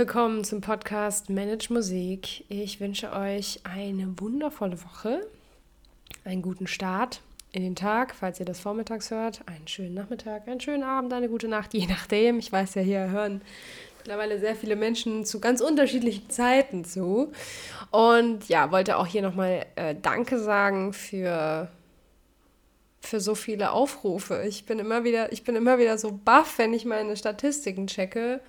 Willkommen zum Podcast Manage Musik. Ich wünsche euch eine wundervolle Woche, einen guten Start in den Tag, falls ihr das vormittags hört, einen schönen Nachmittag, einen schönen Abend, eine gute Nacht, je nachdem. Ich weiß ja, hier hören mittlerweile sehr viele Menschen zu ganz unterschiedlichen Zeiten zu. Und ja, wollte auch hier nochmal äh, Danke sagen für für so viele Aufrufe. Ich bin immer wieder, ich bin immer wieder so baff, wenn ich meine Statistiken checke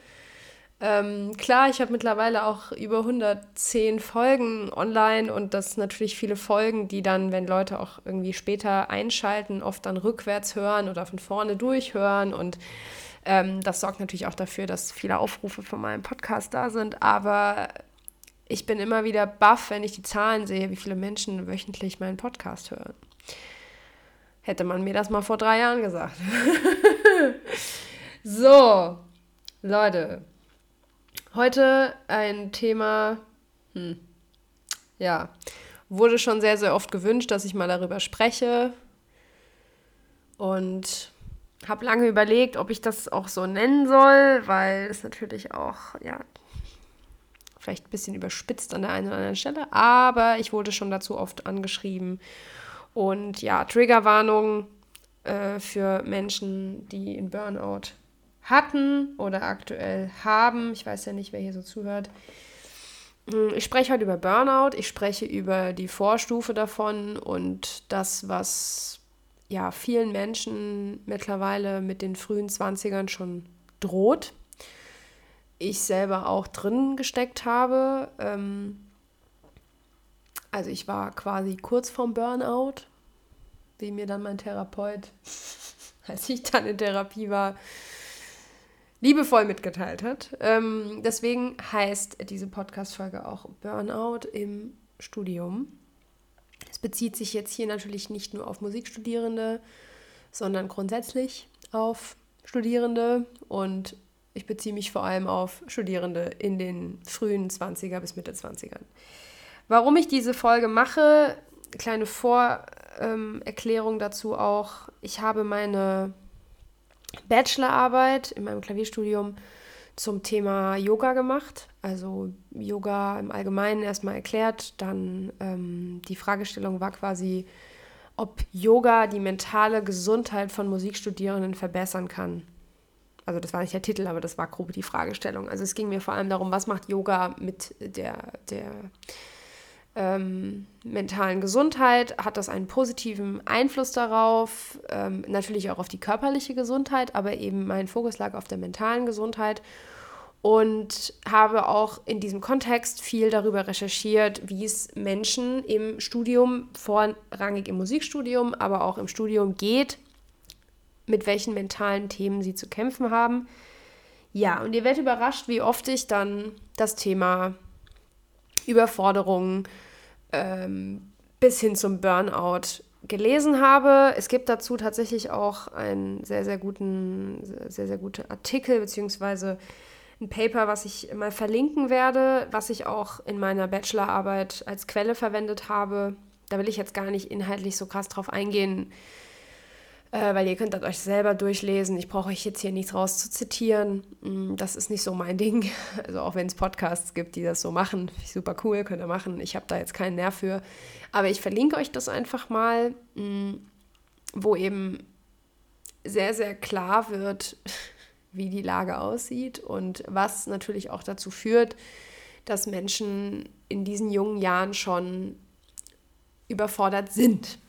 ähm, klar, ich habe mittlerweile auch über 110 Folgen online und das natürlich viele Folgen, die dann, wenn Leute auch irgendwie später einschalten, oft dann rückwärts hören oder von vorne durchhören und ähm, das sorgt natürlich auch dafür, dass viele Aufrufe von meinem Podcast da sind, aber ich bin immer wieder baff, wenn ich die Zahlen sehe, wie viele Menschen wöchentlich meinen Podcast hören. Hätte man mir das mal vor drei Jahren gesagt. so, Leute, Heute ein Thema, hm, ja, wurde schon sehr, sehr oft gewünscht, dass ich mal darüber spreche. Und habe lange überlegt, ob ich das auch so nennen soll, weil es natürlich auch, ja, vielleicht ein bisschen überspitzt an der einen oder anderen Stelle, aber ich wurde schon dazu oft angeschrieben. Und ja, Triggerwarnung äh, für Menschen, die in Burnout hatten oder aktuell haben. Ich weiß ja nicht, wer hier so zuhört. Hm, ich spreche heute über Burnout, ich spreche über die Vorstufe davon und das, was ja vielen Menschen mittlerweile mit den frühen 20ern schon droht. Ich selber auch drin gesteckt habe. Ähm, also ich war quasi kurz vorm Burnout, wie mir dann mein Therapeut, als ich dann in Therapie war, liebevoll mitgeteilt hat. Ähm, deswegen heißt diese Podcast-Folge auch Burnout im Studium. Es bezieht sich jetzt hier natürlich nicht nur auf Musikstudierende, sondern grundsätzlich auf Studierende und ich beziehe mich vor allem auf Studierende in den frühen 20er bis Mitte 20ern. Warum ich diese Folge mache, kleine Vorerklärung ähm, dazu auch. Ich habe meine Bachelorarbeit in meinem Klavierstudium zum Thema Yoga gemacht. Also Yoga im Allgemeinen erstmal erklärt. Dann ähm, die Fragestellung war quasi, ob Yoga die mentale Gesundheit von Musikstudierenden verbessern kann. Also das war nicht der Titel, aber das war grob die Fragestellung. Also es ging mir vor allem darum, was macht Yoga mit der, der ähm, mentalen Gesundheit, hat das einen positiven Einfluss darauf, ähm, natürlich auch auf die körperliche Gesundheit, aber eben mein Fokus lag auf der mentalen Gesundheit und habe auch in diesem Kontext viel darüber recherchiert, wie es Menschen im Studium, vorrangig im Musikstudium, aber auch im Studium geht, mit welchen mentalen Themen sie zu kämpfen haben. Ja, und ihr werdet überrascht, wie oft ich dann das Thema Überforderungen ähm, bis hin zum Burnout gelesen habe. Es gibt dazu tatsächlich auch einen sehr, sehr guten, sehr, sehr gute Artikel beziehungsweise ein Paper, was ich mal verlinken werde, was ich auch in meiner Bachelorarbeit als Quelle verwendet habe. Da will ich jetzt gar nicht inhaltlich so krass drauf eingehen, äh, weil ihr könnt das euch selber durchlesen. Ich brauche euch jetzt hier nichts raus zu zitieren. Mm, das ist nicht so mein Ding. Also auch wenn es Podcasts gibt, die das so machen, super cool, könnt ihr machen. Ich habe da jetzt keinen Nerv für. Aber ich verlinke euch das einfach mal, mm, wo eben sehr, sehr klar wird, wie die Lage aussieht und was natürlich auch dazu führt, dass Menschen in diesen jungen Jahren schon überfordert sind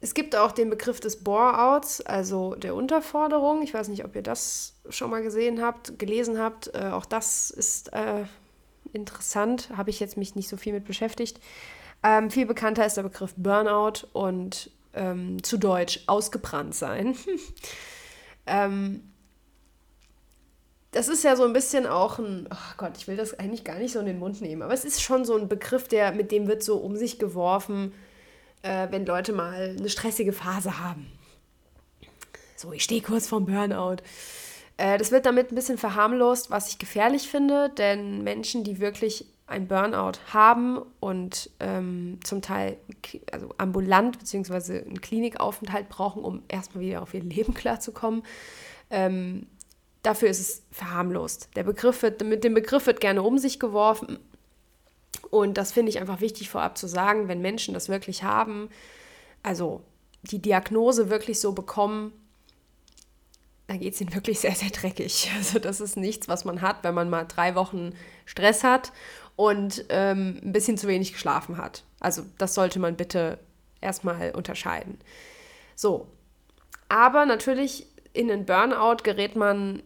es gibt auch den Begriff des Bore-outs, also der Unterforderung. Ich weiß nicht, ob ihr das schon mal gesehen habt, gelesen habt. Äh, auch das ist äh, interessant, habe ich jetzt mich nicht so viel mit beschäftigt. Ähm, viel bekannter ist der Begriff Burnout und ähm, zu Deutsch ausgebrannt sein. ähm, das ist ja so ein bisschen auch ein, oh Gott, ich will das eigentlich gar nicht so in den Mund nehmen, aber es ist schon so ein Begriff, der, mit dem wird so um sich geworfen äh, wenn Leute mal eine stressige Phase haben. So, ich stehe kurz vorm Burnout. Äh, das wird damit ein bisschen verharmlost, was ich gefährlich finde, denn Menschen, die wirklich ein Burnout haben und ähm, zum Teil also ambulant bzw. einen Klinikaufenthalt brauchen, um erstmal wieder auf ihr Leben klarzukommen, ähm, dafür ist es verharmlost. Der Begriff wird, mit dem Begriff wird gerne um sich geworfen. Und das finde ich einfach wichtig vorab zu sagen, wenn Menschen das wirklich haben, also die Diagnose wirklich so bekommen, dann geht es ihnen wirklich sehr, sehr dreckig. Also das ist nichts, was man hat, wenn man mal drei Wochen Stress hat und ähm, ein bisschen zu wenig geschlafen hat. Also das sollte man bitte erstmal unterscheiden. So, aber natürlich in einen Burnout gerät man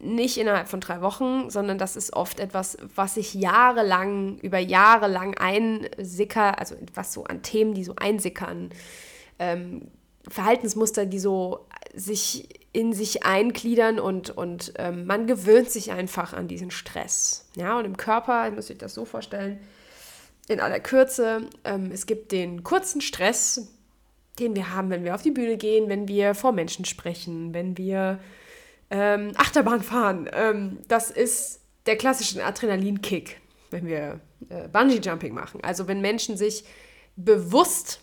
nicht innerhalb von drei Wochen, sondern das ist oft etwas, was sich jahrelang, über Jahre lang einsickert, also was so an Themen, die so einsickern, ähm, Verhaltensmuster, die so sich in sich eingliedern und, und ähm, man gewöhnt sich einfach an diesen Stress. Ja, und im Körper, ihr müsst euch das so vorstellen, in aller Kürze, ähm, es gibt den kurzen Stress, den wir haben, wenn wir auf die Bühne gehen, wenn wir vor Menschen sprechen, wenn wir ähm, Achterbahn fahren. Ähm, das ist der klassische Adrenalinkick, wenn wir äh, Bungee-Jumping machen. Also wenn Menschen sich bewusst,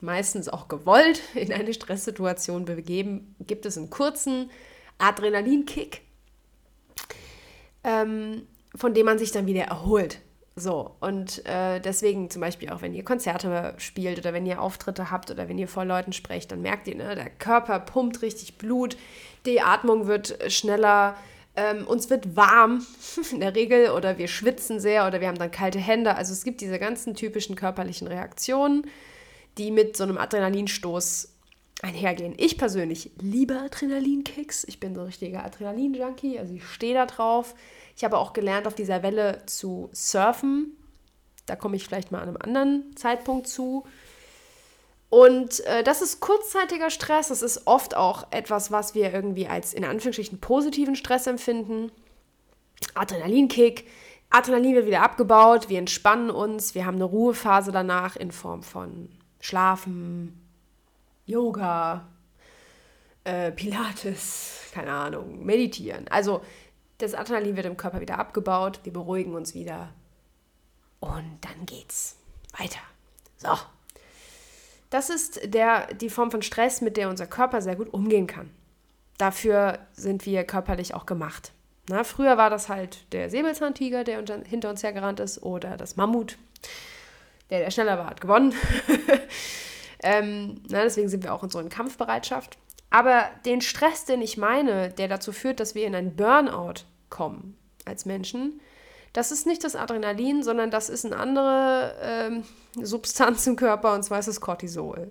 meistens auch gewollt, in eine Stresssituation begeben, gibt es einen kurzen Adrenalinkick, ähm, von dem man sich dann wieder erholt. So, und äh, deswegen zum Beispiel auch, wenn ihr Konzerte spielt oder wenn ihr Auftritte habt oder wenn ihr vor Leuten sprecht, dann merkt ihr, ne, der Körper pumpt richtig Blut, die Atmung wird schneller, ähm, uns wird warm in der Regel oder wir schwitzen sehr oder wir haben dann kalte Hände. Also es gibt diese ganzen typischen körperlichen Reaktionen, die mit so einem Adrenalinstoß einhergehen. Ich persönlich liebe Adrenalinkicks. Ich bin so ein richtiger Adrenalin-Junkie, also ich stehe da drauf. Ich habe auch gelernt, auf dieser Welle zu surfen. Da komme ich vielleicht mal an einem anderen Zeitpunkt zu. Und äh, das ist kurzzeitiger Stress. Das ist oft auch etwas, was wir irgendwie als in Anführungsstrichen positiven Stress empfinden. Adrenalinkick. Adrenalin wird wieder abgebaut. Wir entspannen uns. Wir haben eine Ruhephase danach in Form von Schlafen, Yoga, äh, Pilates, keine Ahnung, meditieren. Also das Adrenalin wird im Körper wieder abgebaut, wir beruhigen uns wieder und dann geht's weiter. So. Das ist der, die Form von Stress, mit der unser Körper sehr gut umgehen kann. Dafür sind wir körperlich auch gemacht. Na, früher war das halt der Säbelzahntiger, der unter, hinter uns hergerannt ist, oder das Mammut. Der, der schneller war, hat gewonnen. ähm, na, deswegen sind wir auch in so einer Kampfbereitschaft. Aber den Stress, den ich meine, der dazu führt, dass wir in einen Burnout kommen als Menschen, das ist nicht das Adrenalin, sondern das ist eine andere ähm, Substanz im Körper und zwar ist es Cortisol.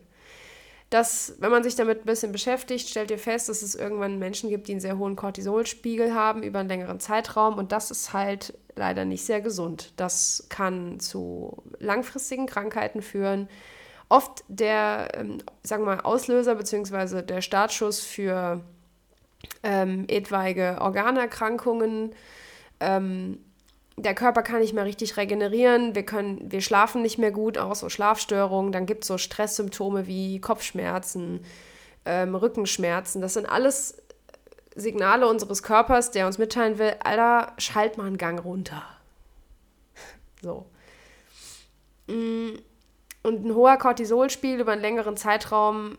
Das, wenn man sich damit ein bisschen beschäftigt, stellt ihr fest, dass es irgendwann Menschen gibt, die einen sehr hohen Cortisolspiegel haben über einen längeren Zeitraum und das ist halt leider nicht sehr gesund. Das kann zu langfristigen Krankheiten führen. Oft der, ähm, sagen wir mal, Auslöser bzw. der Startschuss für ähm, etwaige Organerkrankungen. Ähm, der Körper kann nicht mehr richtig regenerieren, wir, können, wir schlafen nicht mehr gut, auch so Schlafstörungen, dann gibt es so Stresssymptome wie Kopfschmerzen, ähm, Rückenschmerzen. Das sind alles Signale unseres Körpers, der uns mitteilen will, Alter, schalt mal einen Gang runter. So. Mm, und ein hoher Cortisolspiegel über einen längeren Zeitraum,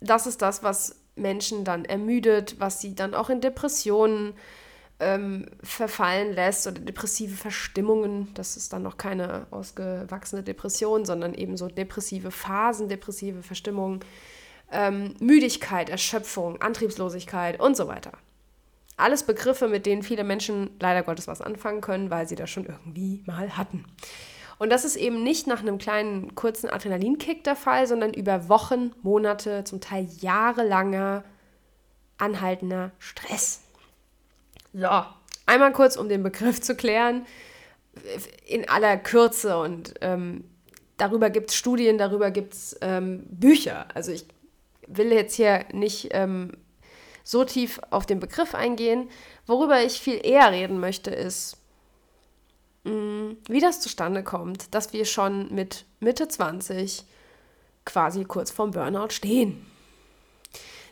das ist das, was Menschen dann ermüdet, was sie dann auch in Depressionen ähm, verfallen lässt oder depressive Verstimmungen. Das ist dann noch keine ausgewachsene Depression, sondern eben so depressive Phasen, depressive Verstimmungen, ähm, Müdigkeit, Erschöpfung, Antriebslosigkeit und so weiter. Alles Begriffe, mit denen viele Menschen leider Gottes was anfangen können, weil sie das schon irgendwie mal hatten. Und das ist eben nicht nach einem kleinen kurzen Adrenalinkick der Fall, sondern über Wochen, Monate, zum Teil jahrelanger anhaltender Stress. So, einmal kurz, um den Begriff zu klären, in aller Kürze und ähm, darüber gibt es Studien, darüber gibt es ähm, Bücher. Also ich will jetzt hier nicht ähm, so tief auf den Begriff eingehen. Worüber ich viel eher reden möchte, ist, wie das zustande kommt, dass wir schon mit Mitte 20 quasi kurz vorm Burnout stehen.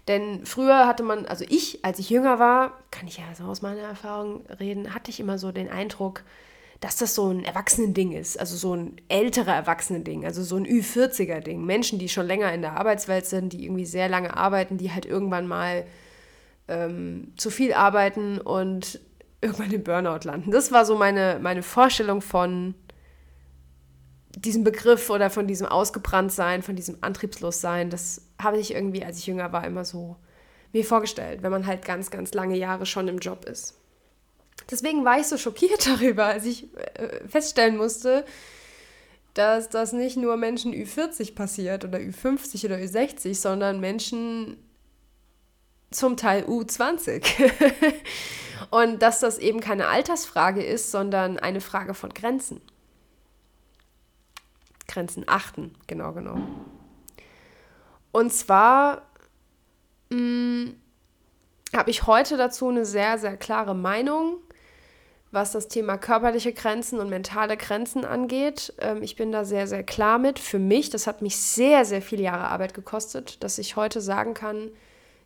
Denn früher hatte man, also ich, als ich jünger war, kann ich ja so aus meiner Erfahrung reden, hatte ich immer so den Eindruck, dass das so ein Erwachsenending ist, also so ein älterer Erwachsenending, also so ein Ü40er-Ding. Menschen, die schon länger in der Arbeitswelt sind, die irgendwie sehr lange arbeiten, die halt irgendwann mal ähm, zu viel arbeiten und irgendwann im Burnout landen. Das war so meine, meine Vorstellung von diesem Begriff oder von diesem Ausgebranntsein, von diesem Antriebslossein. Das habe ich irgendwie, als ich jünger war, immer so mir vorgestellt, wenn man halt ganz, ganz lange Jahre schon im Job ist. Deswegen war ich so schockiert darüber, als ich äh, feststellen musste, dass das nicht nur Menschen Ü40 passiert oder Ü50 oder Ü60, sondern Menschen zum Teil U20. Und dass das eben keine Altersfrage ist, sondern eine Frage von Grenzen. Grenzen achten, genau genommen. Und zwar mm, habe ich heute dazu eine sehr, sehr klare Meinung was das Thema körperliche Grenzen und mentale Grenzen angeht. Ähm, ich bin da sehr, sehr klar mit. Für mich, das hat mich sehr, sehr viele Jahre Arbeit gekostet, dass ich heute sagen kann,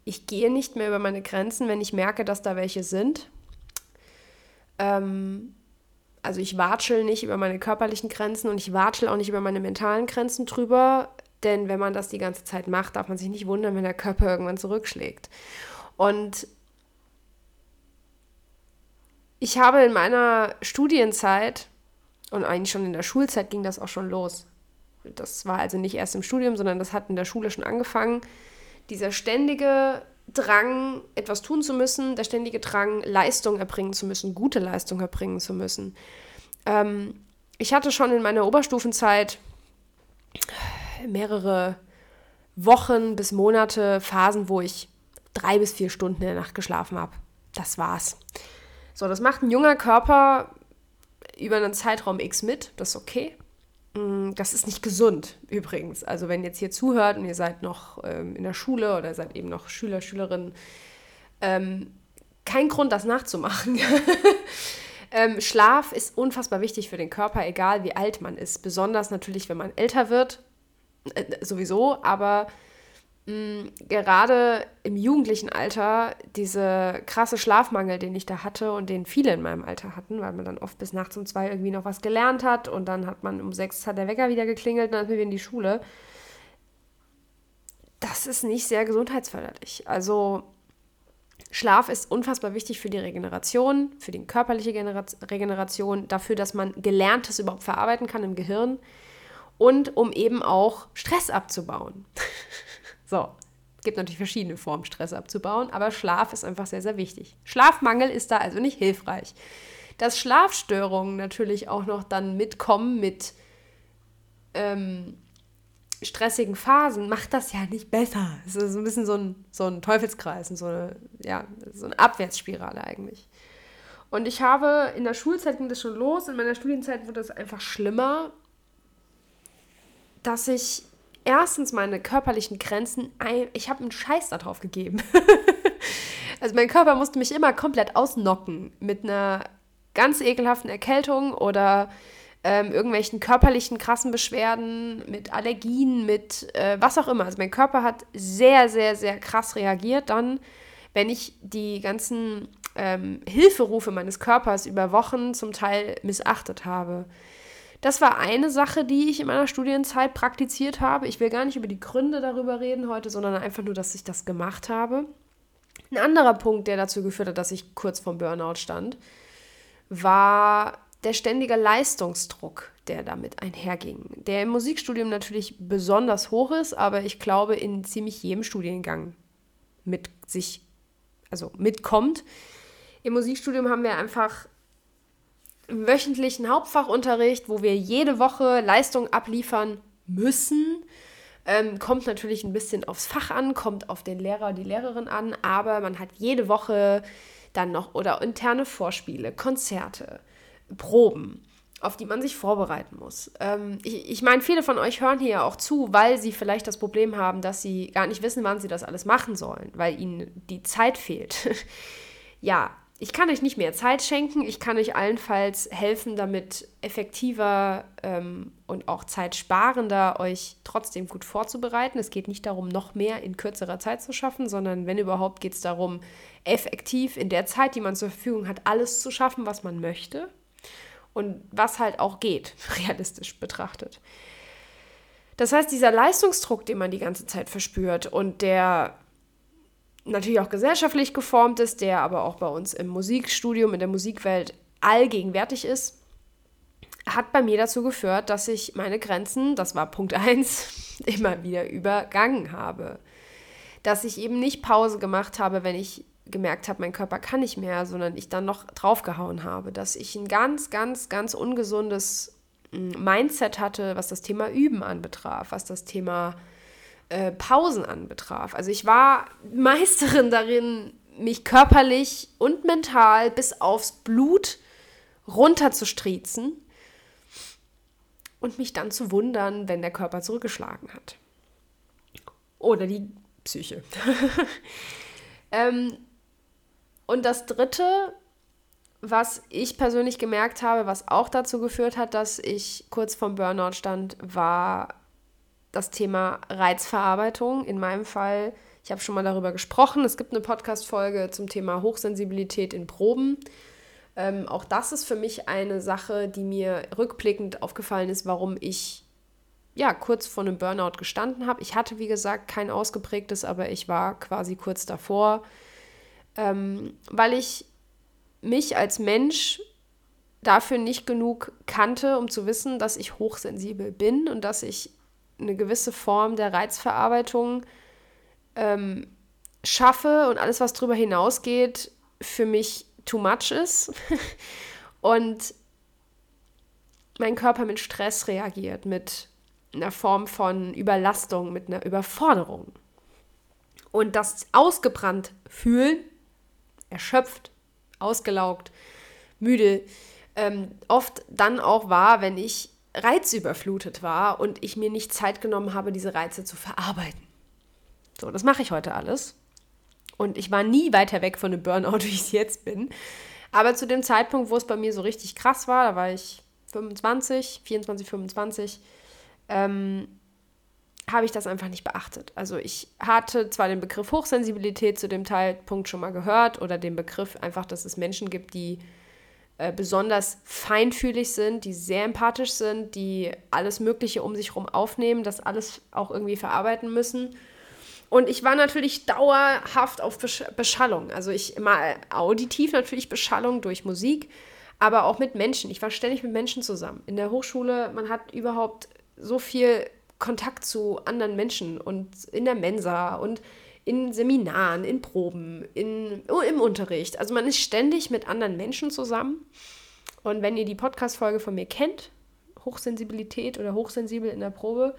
ich gehe nicht mehr über meine Grenzen, wenn ich merke, dass da welche sind. Ähm, also ich watschel nicht über meine körperlichen Grenzen und ich watschel auch nicht über meine mentalen Grenzen drüber, denn wenn man das die ganze Zeit macht, darf man sich nicht wundern, wenn der Körper irgendwann zurückschlägt. Und ich habe in meiner Studienzeit und eigentlich schon in der Schulzeit ging das auch schon los. Das war also nicht erst im Studium, sondern das hat in der Schule schon angefangen. Dieser ständige Drang, etwas tun zu müssen, der ständige Drang, Leistung erbringen zu müssen, gute Leistung erbringen zu müssen. Ähm, ich hatte schon in meiner Oberstufenzeit mehrere Wochen bis Monate Phasen, wo ich drei bis vier Stunden in der Nacht geschlafen habe. Das war's. So, das macht ein junger Körper über einen Zeitraum X mit, das ist okay. Mm, das ist nicht gesund übrigens. Also wenn ihr jetzt hier zuhört und ihr seid noch ähm, in der Schule oder seid eben noch Schüler, Schülerin, ähm, kein Grund, das nachzumachen. ähm, Schlaf ist unfassbar wichtig für den Körper, egal wie alt man ist. Besonders natürlich, wenn man älter wird, äh, sowieso, aber mh, gerade im jugendlichen Alter diese krasse Schlafmangel, den ich da hatte und den viele in meinem Alter hatten, weil man dann oft bis nachts um zwei irgendwie noch was gelernt hat und dann hat man um sechs hat der Wecker wieder geklingelt und dann sind wir in die Schule. Das ist nicht sehr gesundheitsförderlich. Also Schlaf ist unfassbar wichtig für die Regeneration, für die körperliche Genera Regeneration, dafür, dass man Gelerntes überhaupt verarbeiten kann im Gehirn und um eben auch Stress abzubauen. So, es gibt natürlich verschiedene Formen, Stress abzubauen, aber Schlaf ist einfach sehr, sehr wichtig. Schlafmangel ist da also nicht hilfreich. Dass Schlafstörungen natürlich auch noch dann mitkommen mit ähm, stressigen Phasen, macht das ja nicht besser. Es ist ein bisschen so ein, so ein Teufelskreis und so eine, ja, so eine Abwärtsspirale eigentlich. Und ich habe in der Schulzeit ging das schon los, in meiner Studienzeit wurde es einfach schlimmer, dass ich erstens meine körperlichen Grenzen, ich habe einen Scheiß darauf gegeben. also mein Körper musste mich immer komplett ausnocken mit einer ganz ekelhaften Erkältung oder ähm, irgendwelchen körperlichen krassen Beschwerden, mit Allergien, mit äh, was auch immer. Also mein Körper hat sehr, sehr, sehr krass reagiert dann, wenn ich die ganzen ähm, Hilferufe meines Körpers über Wochen zum Teil missachtet habe. Das war eine Sache, die ich in meiner Studienzeit praktiziert habe. Ich will gar nicht über die Gründe darüber reden heute, sondern einfach nur, dass ich das gemacht habe. Ein anderer Punkt, der dazu geführt hat, dass ich kurz vorm Burnout stand, war der ständige Leistungsdruck, der damit einherging. Der im Musikstudium natürlich besonders hoch ist, aber ich glaube in ziemlich jedem Studiengang mit sich, also mitkommt. Im Musikstudium haben wir einfach wöchentlichen Hauptfachunterricht, wo wir jede Woche Leistung abliefern müssen. Ähm, kommt natürlich ein bisschen aufs Fach an, kommt auf den Lehrer, die Lehrerin an, aber man hat jede Woche dann noch oder interne Vorspiele, Konzerte, Proben, auf die man sich vorbereiten muss. Ähm, ich, ich meine, viele von euch hören hier auch zu, weil sie vielleicht das Problem haben, dass sie gar nicht wissen, wann sie das alles machen sollen, weil ihnen die Zeit fehlt. ja, ich kann euch nicht mehr Zeit schenken, ich kann euch allenfalls helfen, damit effektiver ähm, und auch zeitsparender euch trotzdem gut vorzubereiten. Es geht nicht darum, noch mehr in kürzerer Zeit zu schaffen, sondern wenn überhaupt geht es darum, effektiv in der Zeit, die man zur Verfügung hat, alles zu schaffen, was man möchte und was halt auch geht, realistisch betrachtet. Das heißt, dieser Leistungsdruck, den man die ganze Zeit verspürt und der natürlich auch gesellschaftlich geformt ist, der aber auch bei uns im Musikstudium, in der Musikwelt allgegenwärtig ist, hat bei mir dazu geführt, dass ich meine Grenzen, das war Punkt 1, immer wieder übergangen habe. Dass ich eben nicht Pause gemacht habe, wenn ich gemerkt habe, mein Körper kann nicht mehr, sondern ich dann noch draufgehauen habe. Dass ich ein ganz, ganz, ganz ungesundes hm, Mindset hatte, was das Thema Üben anbetraf, was das Thema äh, Pausen anbetraf. Also ich war Meisterin darin, mich körperlich und mental bis aufs Blut runterzustriezen und mich dann zu wundern, wenn der Körper zurückgeschlagen hat. Oder die Psyche. ähm, und das Dritte, was ich persönlich gemerkt habe, was auch dazu geführt hat, dass ich kurz vorm Burnout stand, war das Thema Reizverarbeitung. In meinem Fall, ich habe schon mal darüber gesprochen, es gibt eine Podcast-Folge zum Thema Hochsensibilität in Proben. Ähm, auch das ist für mich eine Sache, die mir rückblickend aufgefallen ist, warum ich ja kurz vor einem Burnout gestanden habe. Ich hatte, wie gesagt, kein ausgeprägtes, aber ich war quasi kurz davor, ähm, weil ich mich als Mensch dafür nicht genug kannte, um zu wissen, dass ich hochsensibel bin und dass ich eine gewisse Form der Reizverarbeitung ähm, schaffe und alles, was darüber hinausgeht, für mich too much ist. und mein Körper mit Stress reagiert, mit einer Form von Überlastung, mit einer Überforderung. Und das ausgebrannt fühlen, erschöpft, ausgelaugt, müde, ähm, oft dann auch war, wenn ich reizüberflutet war und ich mir nicht Zeit genommen habe, diese Reize zu verarbeiten. So, das mache ich heute alles. Und ich war nie weiter weg von einem Burnout, wie ich es jetzt bin. Aber zu dem Zeitpunkt, wo es bei mir so richtig krass war, da war ich 25, 24, 25, ähm, habe ich das einfach nicht beachtet. Also ich hatte zwar den Begriff Hochsensibilität zu dem Zeitpunkt schon mal gehört oder den Begriff einfach, dass es Menschen gibt, die äh, besonders feinfühlig sind, die sehr empathisch sind, die alles Mögliche um sich herum aufnehmen, das alles auch irgendwie verarbeiten müssen. Und ich war natürlich dauerhaft auf Besch Beschallung. Also ich immer auditiv natürlich Beschallung durch Musik, aber auch mit Menschen. Ich war ständig mit Menschen zusammen. In der Hochschule, man hat überhaupt so viel Kontakt zu anderen Menschen und in der Mensa und in Seminaren, in Proben, in, oh, im Unterricht. Also man ist ständig mit anderen Menschen zusammen. Und wenn ihr die Podcast-Folge von mir kennt, Hochsensibilität oder hochsensibel in der Probe,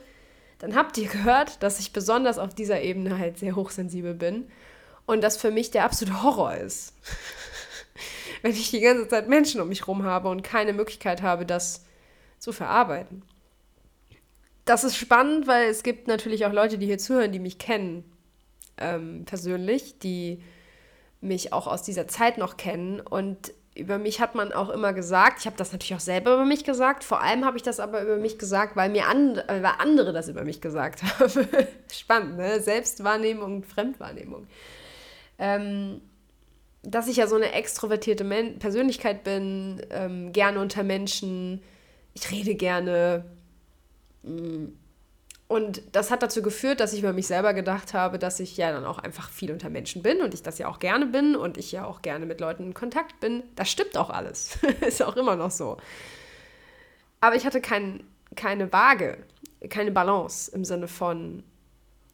dann habt ihr gehört, dass ich besonders auf dieser Ebene halt sehr hochsensibel bin und das für mich der absolute Horror ist. wenn ich die ganze Zeit Menschen um mich herum habe und keine Möglichkeit habe, das zu verarbeiten. Das ist spannend, weil es gibt natürlich auch Leute, die hier zuhören, die mich kennen ähm, persönlich, die mich auch aus dieser Zeit noch kennen. Und über mich hat man auch immer gesagt, ich habe das natürlich auch selber über mich gesagt, vor allem habe ich das aber über mich gesagt, weil mir and, weil andere das über mich gesagt haben. Spannend, ne? Selbstwahrnehmung Fremdwahrnehmung. Ähm, dass ich ja so eine extrovertierte Men Persönlichkeit bin, ähm, gerne unter Menschen, ich rede gerne. Mh, mm, und das hat dazu geführt, dass ich über mich selber gedacht habe, dass ich ja dann auch einfach viel unter Menschen bin und ich das ja auch gerne bin und ich ja auch gerne mit Leuten in Kontakt bin. Das stimmt auch alles. Ist auch immer noch so. Aber ich hatte kein, keine Waage, keine Balance im Sinne von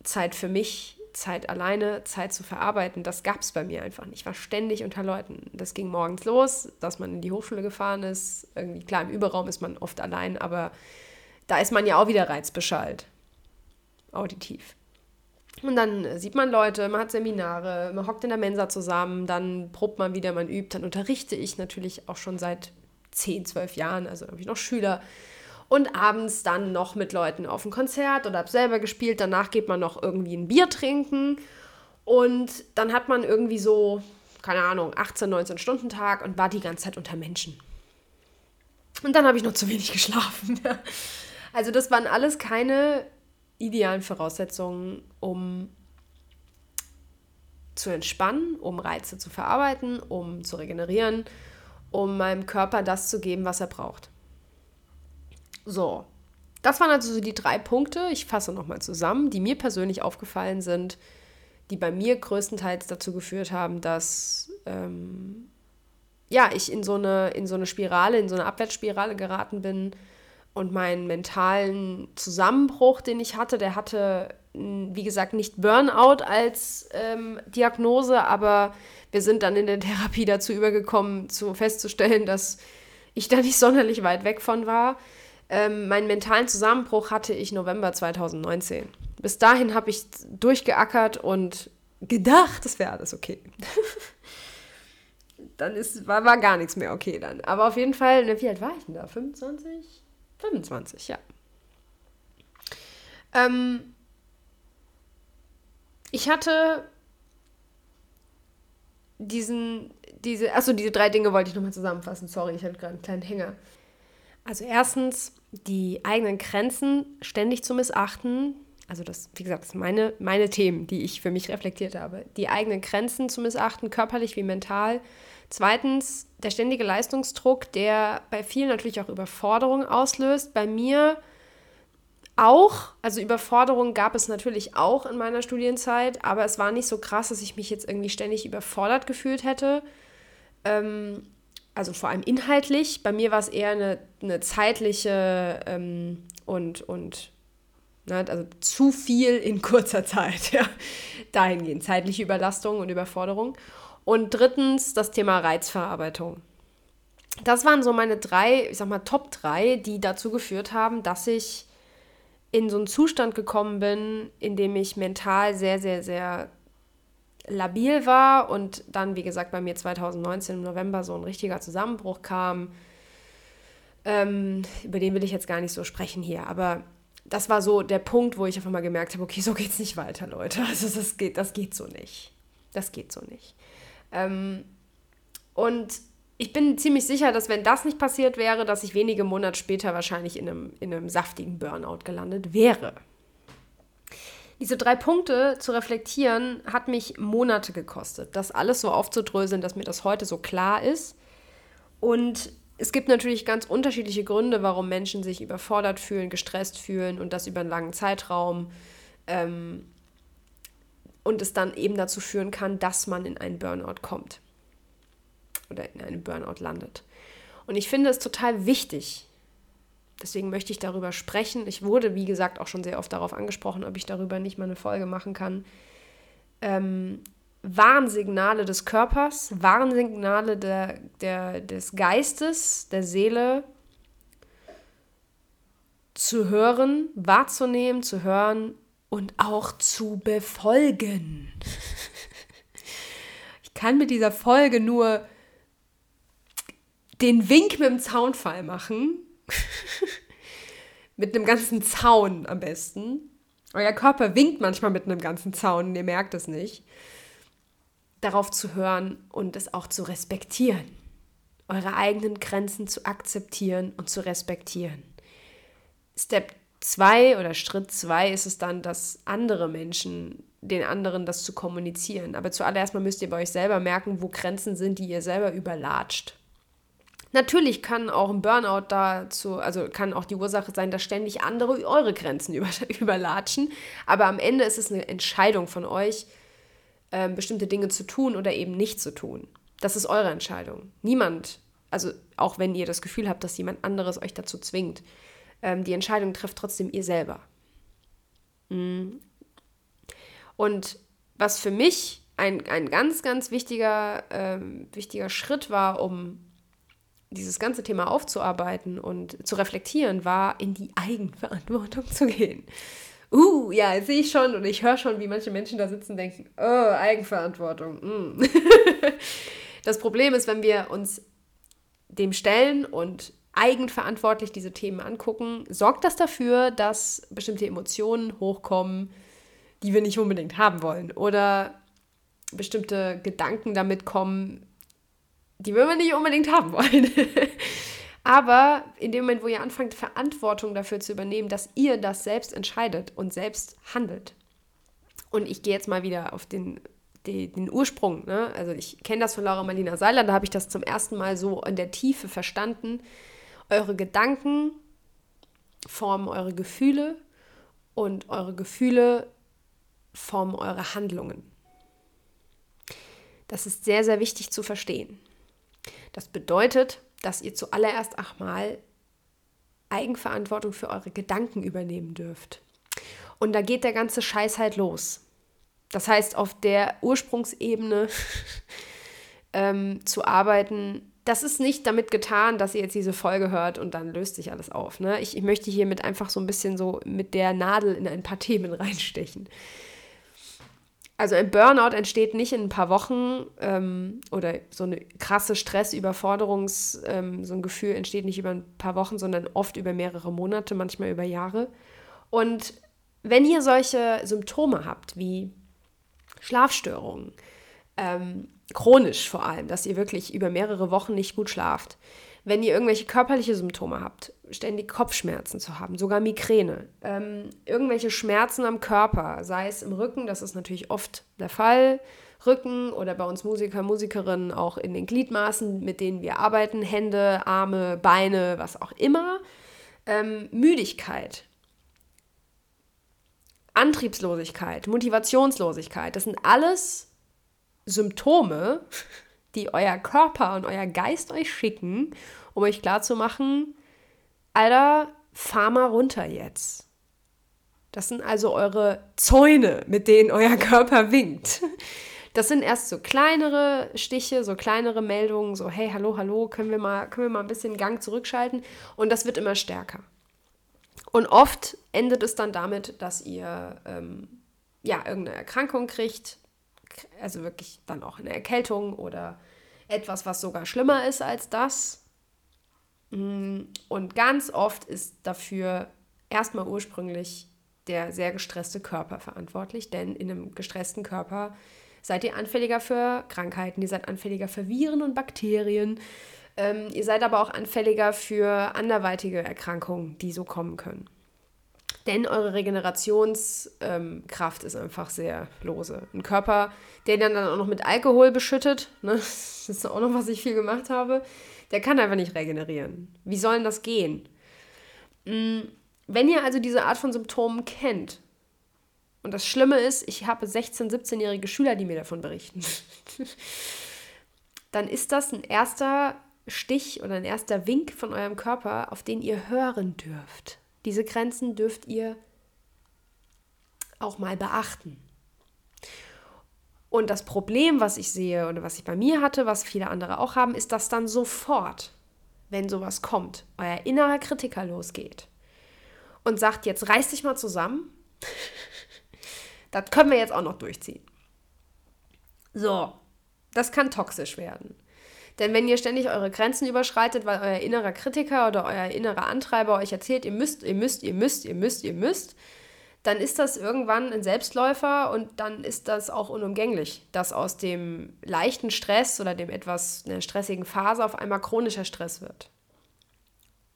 Zeit für mich, Zeit alleine, Zeit zu verarbeiten. Das gab es bei mir einfach nicht. Ich war ständig unter Leuten. Das ging morgens los, dass man in die Hochschule gefahren ist. Irgendwie, klar, im Überraum ist man oft allein, aber da ist man ja auch wieder reizbeschallt auditiv. Und dann sieht man Leute, man hat Seminare, man hockt in der Mensa zusammen, dann probt man wieder, man übt, dann unterrichte ich natürlich auch schon seit 10, 12 Jahren, also habe ich noch Schüler. Und abends dann noch mit Leuten auf ein Konzert oder habe selber gespielt. Danach geht man noch irgendwie ein Bier trinken. Und dann hat man irgendwie so, keine Ahnung, 18, 19 Stunden Tag und war die ganze Zeit unter Menschen. Und dann habe ich noch zu wenig geschlafen. also das waren alles keine idealen Voraussetzungen, um zu entspannen, um Reize zu verarbeiten, um zu regenerieren, um meinem Körper das zu geben, was er braucht. So, das waren also die drei Punkte, ich fasse nochmal zusammen, die mir persönlich aufgefallen sind, die bei mir größtenteils dazu geführt haben, dass ähm, ja, ich in so, eine, in so eine Spirale, in so eine Abwärtsspirale geraten bin und meinen mentalen Zusammenbruch, den ich hatte, der hatte, wie gesagt, nicht Burnout als ähm, Diagnose, aber wir sind dann in der Therapie dazu übergekommen, zu festzustellen, dass ich da nicht sonderlich weit weg von war. Ähm, meinen mentalen Zusammenbruch hatte ich November 2019. Bis dahin habe ich durchgeackert und gedacht, das wäre alles okay. dann ist, war, war gar nichts mehr okay dann. Aber auf jeden Fall, ne, wie alt war ich denn da? 25? 25, ja. Ähm, ich hatte diesen, diese, achso, diese drei Dinge wollte ich nochmal zusammenfassen. Sorry, ich hatte gerade einen kleinen Hänger. Also erstens, die eigenen Grenzen ständig zu missachten. Also das, wie gesagt, das sind meine, meine Themen, die ich für mich reflektiert habe. Die eigenen Grenzen zu missachten, körperlich wie mental. Zweitens, der ständige Leistungsdruck, der bei vielen natürlich auch Überforderung auslöst. Bei mir auch, also Überforderung gab es natürlich auch in meiner Studienzeit, aber es war nicht so krass, dass ich mich jetzt irgendwie ständig überfordert gefühlt hätte. Ähm, also vor allem inhaltlich. Bei mir war es eher eine, eine zeitliche ähm, und, und also zu viel in kurzer Zeit, ja. Dahingehend zeitliche Überlastung und Überforderung. Und drittens das Thema Reizverarbeitung. Das waren so meine drei, ich sag mal, Top drei, die dazu geführt haben, dass ich in so einen Zustand gekommen bin, in dem ich mental sehr, sehr, sehr labil war und dann, wie gesagt, bei mir 2019 im November so ein richtiger Zusammenbruch kam. Ähm, über den will ich jetzt gar nicht so sprechen hier, aber das war so der Punkt, wo ich einfach mal gemerkt habe, okay, so geht's nicht weiter, Leute. Also das geht, das geht so nicht. Das geht so nicht. Ähm, und ich bin ziemlich sicher, dass wenn das nicht passiert wäre, dass ich wenige Monate später wahrscheinlich in einem, in einem saftigen Burnout gelandet wäre. Diese drei Punkte zu reflektieren, hat mich Monate gekostet, das alles so aufzudröseln, dass mir das heute so klar ist. Und es gibt natürlich ganz unterschiedliche Gründe, warum Menschen sich überfordert fühlen, gestresst fühlen und das über einen langen Zeitraum. Ähm, und es dann eben dazu führen kann, dass man in einen Burnout kommt oder in einem Burnout landet. Und ich finde es total wichtig, deswegen möchte ich darüber sprechen. Ich wurde, wie gesagt, auch schon sehr oft darauf angesprochen, ob ich darüber nicht mal eine Folge machen kann. Ähm, Warnsignale des Körpers, Warnsignale der, der, des Geistes, der Seele zu hören, wahrzunehmen, zu hören und auch zu befolgen. ich kann mit dieser Folge nur den Wink mit dem Zaunfall machen. mit einem ganzen Zaun am besten. Euer Körper winkt manchmal mit einem ganzen Zaun ihr merkt es nicht. Darauf zu hören und es auch zu respektieren. Eure eigenen Grenzen zu akzeptieren und zu respektieren. Step 2 oder Schritt 2 ist es dann, dass andere Menschen den anderen das zu kommunizieren. Aber zuallererst mal müsst ihr bei euch selber merken, wo Grenzen sind, die ihr selber überlatscht. Natürlich kann auch ein Burnout dazu, also kann auch die Ursache sein, dass ständig andere eure Grenzen über, überlatschen. Aber am Ende ist es eine Entscheidung von euch, äh, bestimmte Dinge zu tun oder eben nicht zu tun. Das ist eure Entscheidung. Niemand, also auch wenn ihr das Gefühl habt, dass jemand anderes euch dazu zwingt, ähm, die Entscheidung trifft trotzdem ihr selber. Mhm. Und was für mich ein, ein ganz, ganz wichtiger, ähm, wichtiger Schritt war, um dieses ganze Thema aufzuarbeiten und zu reflektieren, war, in die Eigenverantwortung zu gehen. Uh, ja, sehe ich schon und ich höre schon, wie manche Menschen da sitzen und denken, oh, Eigenverantwortung. Mm. das Problem ist, wenn wir uns dem stellen und eigenverantwortlich diese Themen angucken, sorgt das dafür, dass bestimmte Emotionen hochkommen, die wir nicht unbedingt haben wollen. Oder bestimmte Gedanken damit kommen, die wir nicht unbedingt haben wollen. Aber in dem Moment, wo ihr anfangt, Verantwortung dafür zu übernehmen, dass ihr das selbst entscheidet und selbst handelt. Und ich gehe jetzt mal wieder auf den, den, den Ursprung. Ne? Also ich kenne das von Laura Marlina Seiler, da habe ich das zum ersten Mal so in der Tiefe verstanden. Eure Gedanken formen eure Gefühle und eure Gefühle formen eure Handlungen. Das ist sehr, sehr wichtig zu verstehen. Das bedeutet, dass ihr zuallererst einmal Eigenverantwortung für eure Gedanken übernehmen dürft. Und da geht der ganze Scheiß halt los. Das heißt, auf der Ursprungsebene ähm, zu arbeiten, das ist nicht damit getan, dass ihr jetzt diese Folge hört und dann löst sich alles auf. Ne? Ich, ich möchte hiermit einfach so ein bisschen so mit der Nadel in ein paar Themen reinstechen. Also ein Burnout entsteht nicht in ein paar Wochen ähm, oder so eine krasse Stressüberforderungs, ähm, so ein Gefühl entsteht nicht über ein paar Wochen, sondern oft über mehrere Monate, manchmal über Jahre. Und wenn ihr solche Symptome habt, wie Schlafstörungen, ähm, chronisch vor allem, dass ihr wirklich über mehrere Wochen nicht gut schlaft, wenn ihr irgendwelche körperliche Symptome habt, ständig Kopfschmerzen zu haben, sogar Migräne, ähm, irgendwelche Schmerzen am Körper, sei es im Rücken, das ist natürlich oft der Fall, Rücken oder bei uns Musiker, Musikerinnen auch in den Gliedmaßen, mit denen wir arbeiten, Hände, Arme, Beine, was auch immer, ähm, Müdigkeit, Antriebslosigkeit, Motivationslosigkeit, das sind alles Symptome, die euer Körper und euer Geist euch schicken, um euch klarzumachen, Alter, fahr mal runter jetzt. Das sind also eure Zäune, mit denen euer Körper winkt. Das sind erst so kleinere Stiche, so kleinere Meldungen, so hey, hallo, hallo, können wir mal, können wir mal ein bisschen Gang zurückschalten und das wird immer stärker. Und oft endet es dann damit, dass ihr ähm, ja irgendeine Erkrankung kriegt, also wirklich dann auch eine Erkältung oder etwas, was sogar schlimmer ist als das. Mm, und ganz oft ist dafür erstmal ursprünglich der sehr gestresste Körper verantwortlich, denn in einem gestressten Körper seid ihr anfälliger für Krankheiten, ihr seid anfälliger für Viren und Bakterien, ähm, ihr seid aber auch anfälliger für anderweitige Erkrankungen, die so kommen können. Denn eure Regenerationskraft ähm, ist einfach sehr lose. Ein Körper, der dann, dann auch noch mit Alkohol beschüttet, ne? das ist auch noch, was ich viel gemacht habe, der kann einfach nicht regenerieren. Wie soll denn das gehen? Mm, wenn ihr also diese Art von Symptomen kennt, und das Schlimme ist, ich habe 16-, 17-jährige Schüler, die mir davon berichten, dann ist das ein erster Stich oder ein erster Wink von eurem Körper, auf den ihr hören dürft. Diese Grenzen dürft ihr auch mal beachten. Und das Problem, was ich sehe oder was ich bei mir hatte, was viele andere auch haben, ist, dass dann sofort, wenn sowas kommt, euer innerer Kritiker losgeht und sagt, jetzt reiß dich mal zusammen. das können wir jetzt auch noch durchziehen. So, das kann toxisch werden. Denn wenn ihr ständig eure Grenzen überschreitet, weil euer innerer Kritiker oder euer innerer Antreiber euch erzählt, ihr müsst, ihr müsst, ihr müsst, ihr müsst, ihr müsst, dann ist das irgendwann ein Selbstläufer und dann ist das auch unumgänglich, dass aus dem leichten Stress oder dem etwas einer stressigen Phase auf einmal chronischer Stress wird.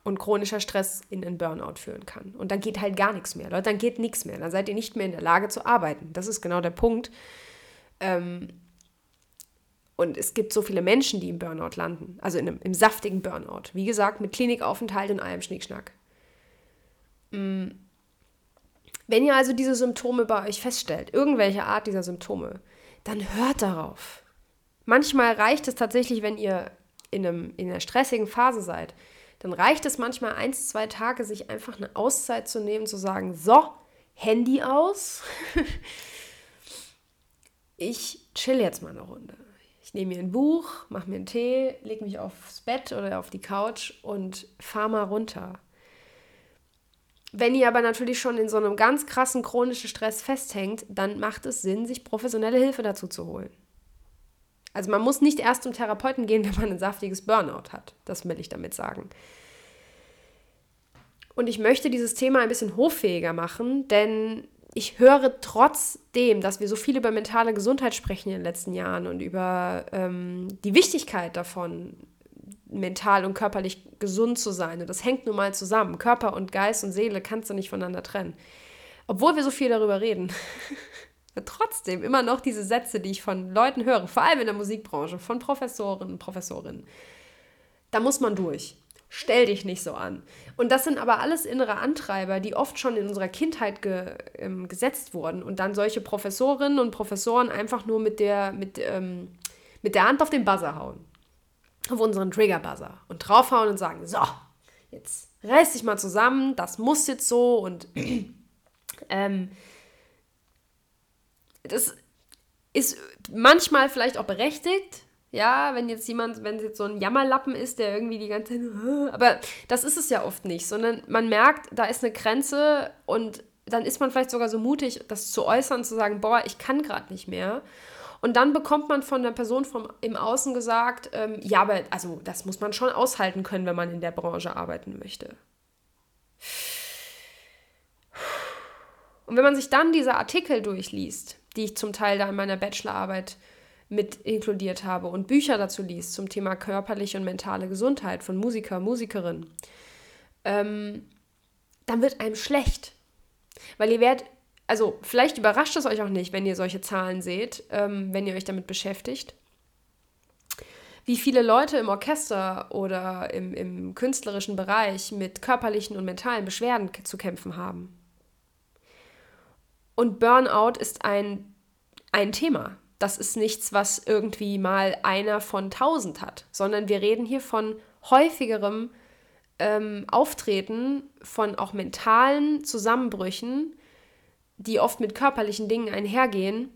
Und chronischer Stress in einen Burnout führen kann. Und dann geht halt gar nichts mehr. Leute, dann geht nichts mehr. Dann seid ihr nicht mehr in der Lage zu arbeiten. Das ist genau der Punkt. Ähm, und es gibt so viele Menschen, die im Burnout landen, also in einem, im saftigen Burnout. Wie gesagt, mit Klinikaufenthalt und allem Schnickschnack. Mm. Wenn ihr also diese Symptome bei euch feststellt, irgendwelche Art dieser Symptome, dann hört darauf. Manchmal reicht es tatsächlich, wenn ihr in, einem, in einer stressigen Phase seid, dann reicht es manchmal eins, zwei Tage, sich einfach eine Auszeit zu nehmen, zu sagen, so, Handy aus, ich chill jetzt mal eine Runde. Ich nehme mir ein Buch, mache mir einen Tee, lege mich aufs Bett oder auf die Couch und fahre mal runter. Wenn ihr aber natürlich schon in so einem ganz krassen chronischen Stress festhängt, dann macht es Sinn, sich professionelle Hilfe dazu zu holen. Also man muss nicht erst zum Therapeuten gehen, wenn man ein saftiges Burnout hat. Das will ich damit sagen. Und ich möchte dieses Thema ein bisschen hoffähiger machen, denn ich höre trotzdem, dass wir so viel über mentale Gesundheit sprechen in den letzten Jahren und über ähm, die Wichtigkeit davon, mental und körperlich gesund zu sein. Und das hängt nun mal zusammen. Körper und Geist und Seele kannst du nicht voneinander trennen. Obwohl wir so viel darüber reden. trotzdem immer noch diese Sätze, die ich von Leuten höre, vor allem in der Musikbranche, von Professoren und Professorinnen. Da muss man durch stell dich nicht so an. Und das sind aber alles innere Antreiber, die oft schon in unserer Kindheit ge, ähm, gesetzt wurden und dann solche Professorinnen und Professoren einfach nur mit der, mit, ähm, mit der Hand auf den Buzzer hauen. Auf unseren Trigger-Buzzer. Und draufhauen und sagen, so, jetzt reiß dich mal zusammen, das muss jetzt so und ähm, das ist manchmal vielleicht auch berechtigt, ja, wenn jetzt jemand, wenn es jetzt so ein Jammerlappen ist, der irgendwie die ganze Zeit, aber das ist es ja oft nicht, sondern man merkt, da ist eine Grenze und dann ist man vielleicht sogar so mutig, das zu äußern, zu sagen, boah, ich kann gerade nicht mehr. Und dann bekommt man von der Person vom, im Außen gesagt, ähm, ja, aber also das muss man schon aushalten können, wenn man in der Branche arbeiten möchte. Und wenn man sich dann diese Artikel durchliest, die ich zum Teil da in meiner Bachelorarbeit mit inkludiert habe und Bücher dazu liest zum Thema körperliche und mentale Gesundheit von Musiker, Musikerinnen, ähm, dann wird einem schlecht. Weil ihr werdet, also vielleicht überrascht es euch auch nicht, wenn ihr solche Zahlen seht, ähm, wenn ihr euch damit beschäftigt, wie viele Leute im Orchester oder im, im künstlerischen Bereich mit körperlichen und mentalen Beschwerden zu kämpfen haben. Und Burnout ist ein, ein Thema das ist nichts, was irgendwie mal einer von tausend hat, sondern wir reden hier von häufigerem ähm, Auftreten, von auch mentalen Zusammenbrüchen, die oft mit körperlichen Dingen einhergehen,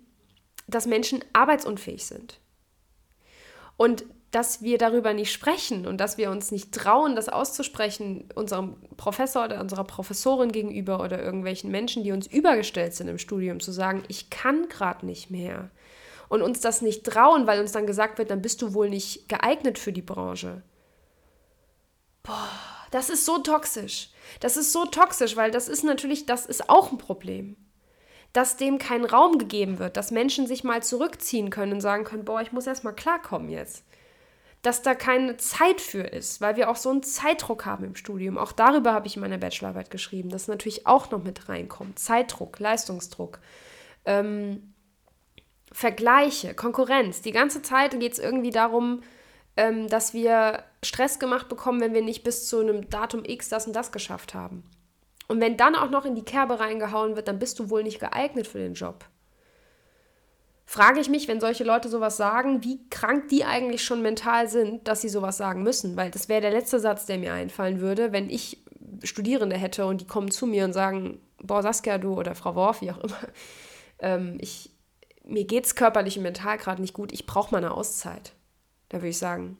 dass Menschen arbeitsunfähig sind. Und dass wir darüber nicht sprechen und dass wir uns nicht trauen, das auszusprechen, unserem Professor oder unserer Professorin gegenüber oder irgendwelchen Menschen, die uns übergestellt sind im Studium, zu sagen, ich kann gerade nicht mehr und uns das nicht trauen, weil uns dann gesagt wird, dann bist du wohl nicht geeignet für die Branche. Boah, das ist so toxisch. Das ist so toxisch, weil das ist natürlich, das ist auch ein Problem. Dass dem kein Raum gegeben wird, dass Menschen sich mal zurückziehen können und sagen können, boah, ich muss erst mal klarkommen jetzt. Dass da keine Zeit für ist, weil wir auch so einen Zeitdruck haben im Studium. Auch darüber habe ich in meiner Bachelorarbeit geschrieben, dass natürlich auch noch mit reinkommt. Zeitdruck, Leistungsdruck. Ähm, Vergleiche, Konkurrenz. Die ganze Zeit geht es irgendwie darum, ähm, dass wir Stress gemacht bekommen, wenn wir nicht bis zu einem Datum X das und das geschafft haben. Und wenn dann auch noch in die Kerbe reingehauen wird, dann bist du wohl nicht geeignet für den Job. Frage ich mich, wenn solche Leute sowas sagen, wie krank die eigentlich schon mental sind, dass sie sowas sagen müssen. Weil das wäre der letzte Satz, der mir einfallen würde, wenn ich Studierende hätte und die kommen zu mir und sagen, boah, Saskia, du oder Frau Worf, wie auch immer, ähm, ich, mir geht es körperlich und mental gerade nicht gut, ich brauche mal eine Auszeit. Da würde ich sagen,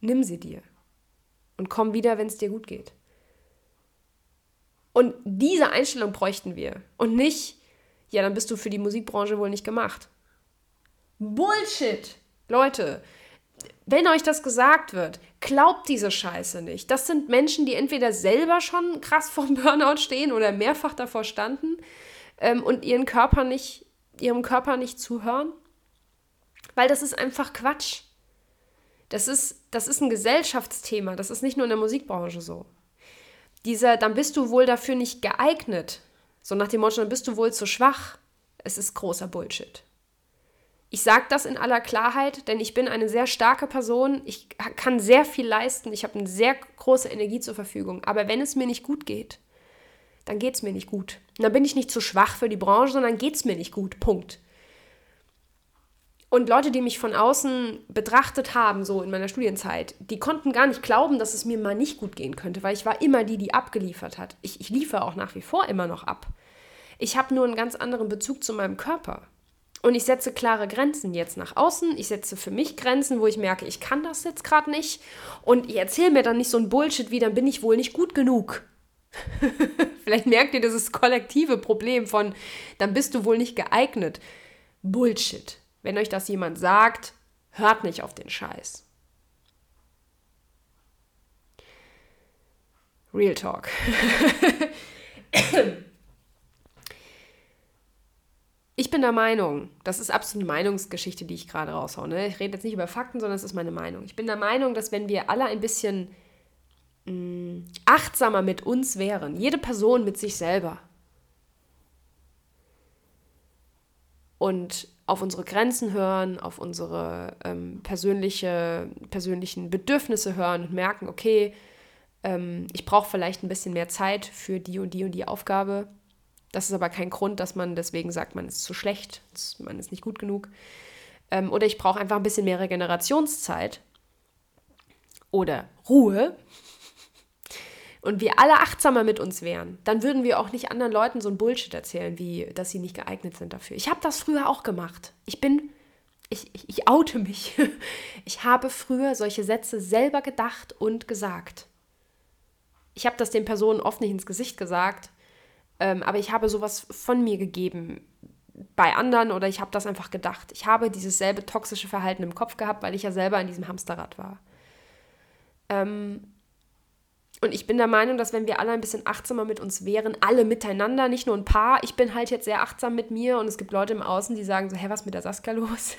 nimm sie dir und komm wieder, wenn es dir gut geht. Und diese Einstellung bräuchten wir und nicht, ja, dann bist du für die Musikbranche wohl nicht gemacht. Bullshit! Leute, wenn euch das gesagt wird, glaubt diese Scheiße nicht. Das sind Menschen, die entweder selber schon krass vom Burnout stehen oder mehrfach davor standen ähm, und ihren Körper nicht, ihrem Körper nicht zuhören? Weil das ist einfach Quatsch. Das ist, das ist ein Gesellschaftsthema, das ist nicht nur in der Musikbranche so. Dieser, dann bist du wohl dafür nicht geeignet. So nach dem Motto, dann bist du wohl zu schwach. Es ist großer Bullshit. Ich sage das in aller Klarheit, denn ich bin eine sehr starke Person. Ich kann sehr viel leisten. Ich habe eine sehr große Energie zur Verfügung. Aber wenn es mir nicht gut geht, dann geht es mir nicht gut. Und dann bin ich nicht zu schwach für die Branche, sondern geht es mir nicht gut. Punkt. Und Leute, die mich von außen betrachtet haben, so in meiner Studienzeit, die konnten gar nicht glauben, dass es mir mal nicht gut gehen könnte, weil ich war immer die, die abgeliefert hat. Ich, ich liefere auch nach wie vor immer noch ab. Ich habe nur einen ganz anderen Bezug zu meinem Körper. Und ich setze klare Grenzen jetzt nach außen. Ich setze für mich Grenzen, wo ich merke, ich kann das jetzt gerade nicht. Und ich erzähle mir dann nicht so ein Bullshit wie, dann bin ich wohl nicht gut genug. Vielleicht merkt ihr dieses kollektive Problem von, dann bist du wohl nicht geeignet. Bullshit. Wenn euch das jemand sagt, hört nicht auf den Scheiß. Real Talk. ich bin der Meinung, das ist absolut eine Meinungsgeschichte, die ich gerade raushaue. Ne? Ich rede jetzt nicht über Fakten, sondern es ist meine Meinung. Ich bin der Meinung, dass wenn wir alle ein bisschen mh, achtsamer mit uns wären, jede Person mit sich selber, und auf unsere Grenzen hören, auf unsere ähm, persönliche, persönlichen Bedürfnisse hören und merken, okay, ähm, ich brauche vielleicht ein bisschen mehr Zeit für die und die und die Aufgabe. Das ist aber kein Grund, dass man deswegen sagt, man ist zu schlecht, man ist nicht gut genug. Ähm, oder ich brauche einfach ein bisschen mehr Regenerationszeit oder Ruhe und wir alle achtsamer mit uns wären, dann würden wir auch nicht anderen Leuten so ein Bullshit erzählen, wie dass sie nicht geeignet sind dafür. Ich habe das früher auch gemacht. Ich bin, ich, ich, ich oute mich. Ich habe früher solche Sätze selber gedacht und gesagt. Ich habe das den Personen oft nicht ins Gesicht gesagt, ähm, aber ich habe sowas von mir gegeben bei anderen oder ich habe das einfach gedacht. Ich habe dieses selbe toxische Verhalten im Kopf gehabt, weil ich ja selber in diesem Hamsterrad war. Ähm, und ich bin der Meinung, dass wenn wir alle ein bisschen achtsamer mit uns wären, alle miteinander, nicht nur ein paar, ich bin halt jetzt sehr achtsam mit mir und es gibt Leute im Außen, die sagen so, hä, was mit der Saskia los?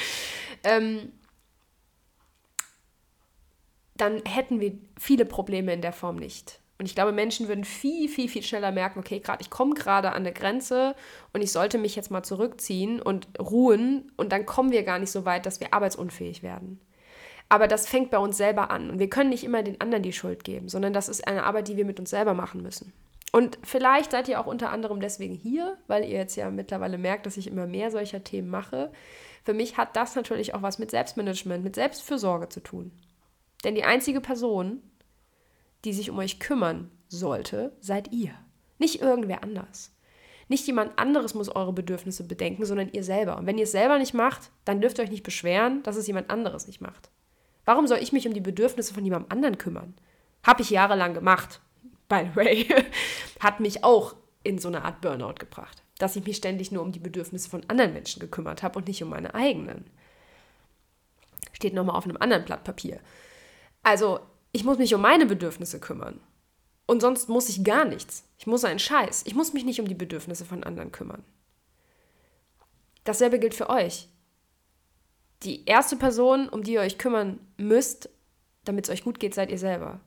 ähm, dann hätten wir viele Probleme in der Form nicht. Und ich glaube, Menschen würden viel, viel, viel schneller merken, okay, gerade ich komme gerade an eine Grenze und ich sollte mich jetzt mal zurückziehen und ruhen und dann kommen wir gar nicht so weit, dass wir arbeitsunfähig werden. Aber das fängt bei uns selber an. Und wir können nicht immer den anderen die Schuld geben, sondern das ist eine Arbeit, die wir mit uns selber machen müssen. Und vielleicht seid ihr auch unter anderem deswegen hier, weil ihr jetzt ja mittlerweile merkt, dass ich immer mehr solcher Themen mache. Für mich hat das natürlich auch was mit Selbstmanagement, mit Selbstfürsorge zu tun. Denn die einzige Person, die sich um euch kümmern sollte, seid ihr. Nicht irgendwer anders. Nicht jemand anderes muss eure Bedürfnisse bedenken, sondern ihr selber. Und wenn ihr es selber nicht macht, dann dürft ihr euch nicht beschweren, dass es jemand anderes nicht macht. Warum soll ich mich um die Bedürfnisse von jemandem anderen kümmern? Habe ich jahrelang gemacht. By the way, hat mich auch in so eine Art Burnout gebracht, dass ich mich ständig nur um die Bedürfnisse von anderen Menschen gekümmert habe und nicht um meine eigenen. Steht nochmal auf einem anderen Blatt Papier. Also, ich muss mich um meine Bedürfnisse kümmern. Und sonst muss ich gar nichts. Ich muss einen Scheiß. Ich muss mich nicht um die Bedürfnisse von anderen kümmern. Dasselbe gilt für euch die erste Person, um die ihr euch kümmern müsst, damit es euch gut geht, seid ihr selber.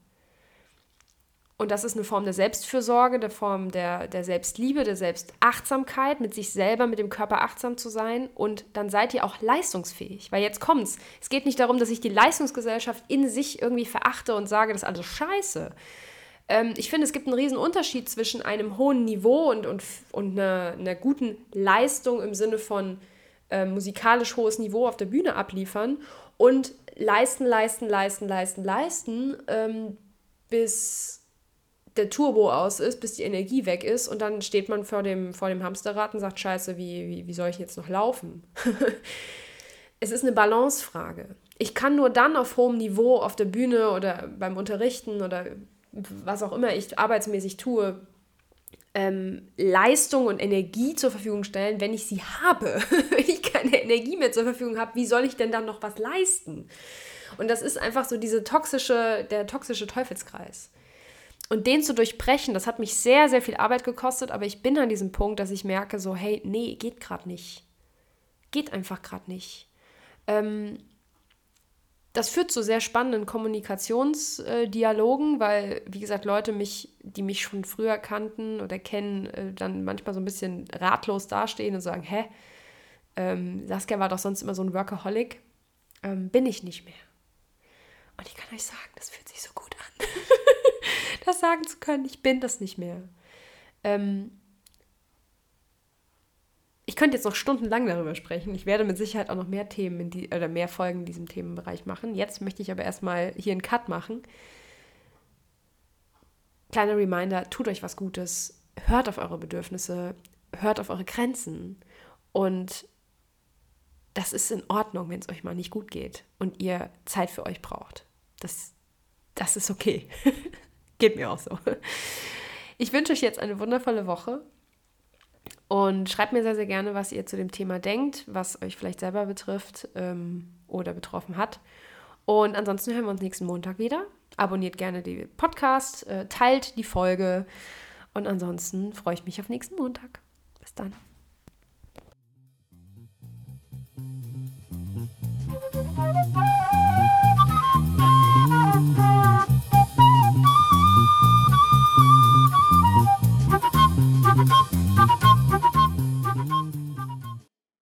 Und das ist eine Form der Selbstfürsorge, der Form der, der Selbstliebe, der Selbstachtsamkeit, mit sich selber, mit dem Körper achtsam zu sein. Und dann seid ihr auch leistungsfähig. Weil jetzt kommt's. Es geht nicht darum, dass ich die Leistungsgesellschaft in sich irgendwie verachte und sage, das ist alles scheiße. Ähm, ich finde, es gibt einen riesen Unterschied zwischen einem hohen Niveau und, und, und einer, einer guten Leistung im Sinne von äh, musikalisch hohes Niveau auf der Bühne abliefern und leisten, leisten, leisten, leisten, leisten, ähm, bis der Turbo aus ist, bis die Energie weg ist und dann steht man vor dem, vor dem Hamsterrad und sagt, scheiße, wie, wie, wie soll ich jetzt noch laufen? es ist eine Balancefrage. Ich kann nur dann auf hohem Niveau auf der Bühne oder beim Unterrichten oder was auch immer ich arbeitsmäßig tue, ähm, Leistung und Energie zur Verfügung stellen, wenn ich sie habe. wenn ich keine Energie mehr zur Verfügung habe, wie soll ich denn dann noch was leisten? Und das ist einfach so diese toxische, der toxische Teufelskreis. Und den zu durchbrechen, das hat mich sehr, sehr viel Arbeit gekostet, aber ich bin an diesem Punkt, dass ich merke, so, hey, nee, geht gerade nicht. Geht einfach gerade nicht. Ähm, das führt zu sehr spannenden Kommunikationsdialogen, weil, wie gesagt, Leute mich, die mich schon früher kannten oder kennen, äh, dann manchmal so ein bisschen ratlos dastehen und sagen, hä, ähm, Saskia war doch sonst immer so ein Workaholic. Ähm, bin ich nicht mehr. Und ich kann euch sagen, das fühlt sich so gut an, das sagen zu können, ich bin das nicht mehr. Ähm, ich könnte jetzt noch stundenlang darüber sprechen. Ich werde mit Sicherheit auch noch mehr Themen in die, oder mehr Folgen in diesem Themenbereich machen. Jetzt möchte ich aber erstmal hier einen Cut machen. Kleiner Reminder, tut euch was Gutes, hört auf eure Bedürfnisse, hört auf eure Grenzen und das ist in Ordnung, wenn es euch mal nicht gut geht und ihr Zeit für euch braucht. Das, das ist okay. geht mir auch so. Ich wünsche euch jetzt eine wundervolle Woche. Und schreibt mir sehr, sehr gerne, was ihr zu dem Thema denkt, was euch vielleicht selber betrifft ähm, oder betroffen hat. Und ansonsten hören wir uns nächsten Montag wieder. Abonniert gerne den Podcast, äh, teilt die Folge. Und ansonsten freue ich mich auf nächsten Montag. Bis dann.